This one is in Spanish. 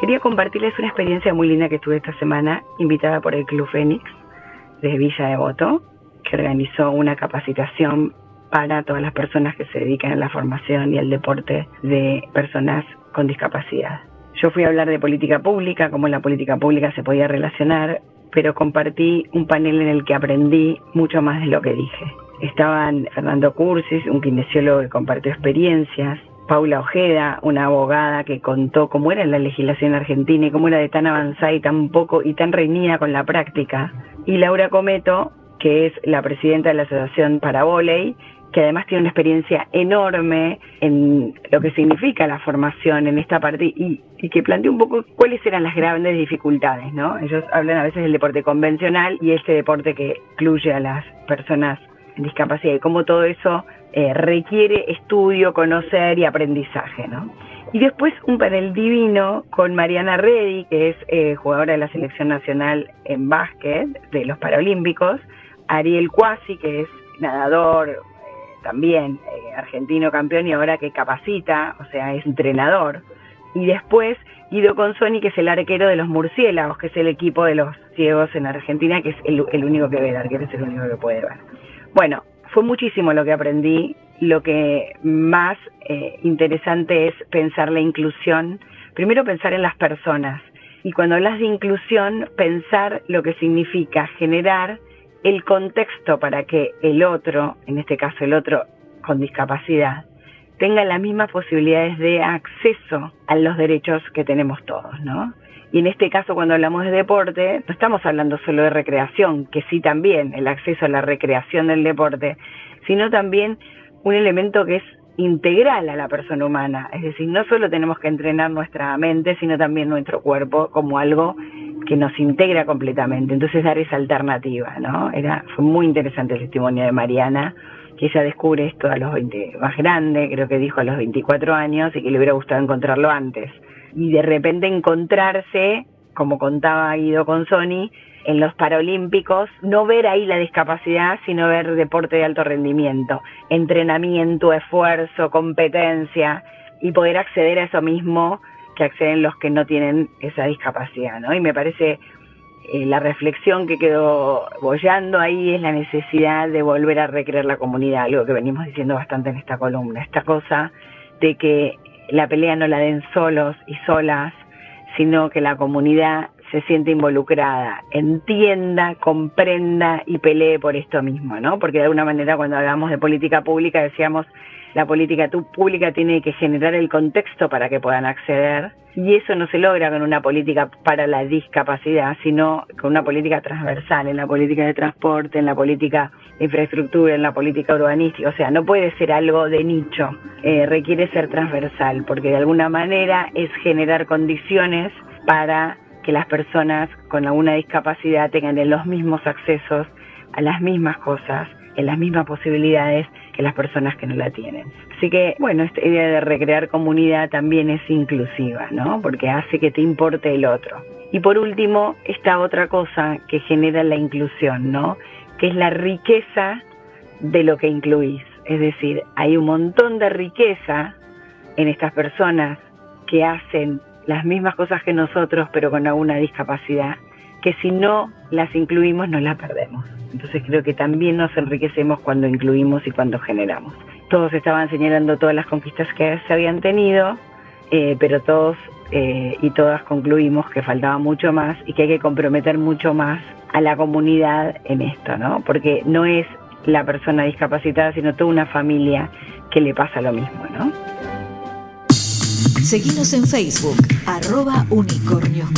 Quería compartirles una experiencia muy linda que tuve esta semana, invitada por el Club Fénix de Villa Devoto, que organizó una capacitación para todas las personas que se dedican a la formación y al deporte de personas con discapacidad. Yo fui a hablar de política pública, cómo la política pública se podía relacionar, pero compartí un panel en el que aprendí mucho más de lo que dije. Estaban Fernando Cursis, un kinesiólogo que compartió experiencias, Paula Ojeda, una abogada que contó cómo era la legislación argentina y cómo era de tan avanzada y tan poco y tan reñida con la práctica, y Laura Cometo, que es la presidenta de la Asociación para Voley, que además tiene una experiencia enorme en lo que significa la formación en esta parte y, y, que plantea un poco cuáles eran las grandes dificultades, ¿no? Ellos hablan a veces del deporte convencional y este deporte que incluye a las personas en discapacidad y cómo todo eso eh, requiere estudio, conocer y aprendizaje, ¿no? Y después un panel divino con Mariana Reddy, que es eh, jugadora de la selección nacional en básquet de los Paralímpicos, Ariel Cuasi, que es nadador, también eh, argentino campeón y ahora que capacita, o sea, es entrenador. Y después Guido Consoni, que es el arquero de los murciélagos, que es el equipo de los ciegos en Argentina, que es el, único que ve, el arquero es el único que puede ver. Bueno, fue muchísimo lo que aprendí. Lo que más eh, interesante es pensar la inclusión. Primero pensar en las personas. Y cuando hablas de inclusión, pensar lo que significa generar el contexto para que el otro, en este caso el otro con discapacidad, tenga las mismas posibilidades de acceso a los derechos que tenemos todos, ¿no? Y en este caso, cuando hablamos de deporte, no estamos hablando solo de recreación, que sí también, el acceso a la recreación del deporte, sino también un elemento que es integral a la persona humana. Es decir, no solo tenemos que entrenar nuestra mente, sino también nuestro cuerpo como algo que nos integra completamente. Entonces dar esa alternativa, ¿no? Era, fue muy interesante el testimonio de Mariana, que ella descubre esto a los 20, más grande, creo que dijo a los 24 años, y que le hubiera gustado encontrarlo antes. Y de repente encontrarse, como contaba Guido con Sony, en los Paralímpicos, no ver ahí la discapacidad, sino ver deporte de alto rendimiento, entrenamiento, esfuerzo, competencia, y poder acceder a eso mismo que acceden los que no tienen esa discapacidad, ¿no? Y me parece eh, la reflexión que quedó bollando ahí es la necesidad de volver a recrear la comunidad, algo que venimos diciendo bastante en esta columna, esta cosa de que la pelea no la den solos y solas, sino que la comunidad se siente involucrada, entienda, comprenda y pelee por esto mismo, ¿no? Porque de alguna manera cuando hablamos de política pública decíamos la política pública tiene que generar el contexto para que puedan acceder y eso no se logra con una política para la discapacidad, sino con una política transversal, en la política de transporte, en la política de infraestructura, en la política urbanística, o sea, no puede ser algo de nicho, eh, requiere ser transversal, porque de alguna manera es generar condiciones para que las personas con alguna discapacidad tengan los mismos accesos a las mismas cosas, en las mismas posibilidades las personas que no la tienen. Así que, bueno, esta idea de recrear comunidad también es inclusiva, ¿no? Porque hace que te importe el otro. Y por último, esta otra cosa que genera la inclusión, ¿no? Que es la riqueza de lo que incluís. Es decir, hay un montón de riqueza en estas personas que hacen las mismas cosas que nosotros, pero con alguna discapacidad, que si no las incluimos nos las perdemos. Entonces creo que también nos enriquecemos cuando incluimos y cuando generamos. Todos estaban señalando todas las conquistas que se habían tenido, eh, pero todos eh, y todas concluimos que faltaba mucho más y que hay que comprometer mucho más a la comunidad en esto, ¿no? Porque no es la persona discapacitada, sino toda una familia que le pasa lo mismo, ¿no? Seguimos en Facebook, arroba unicornios.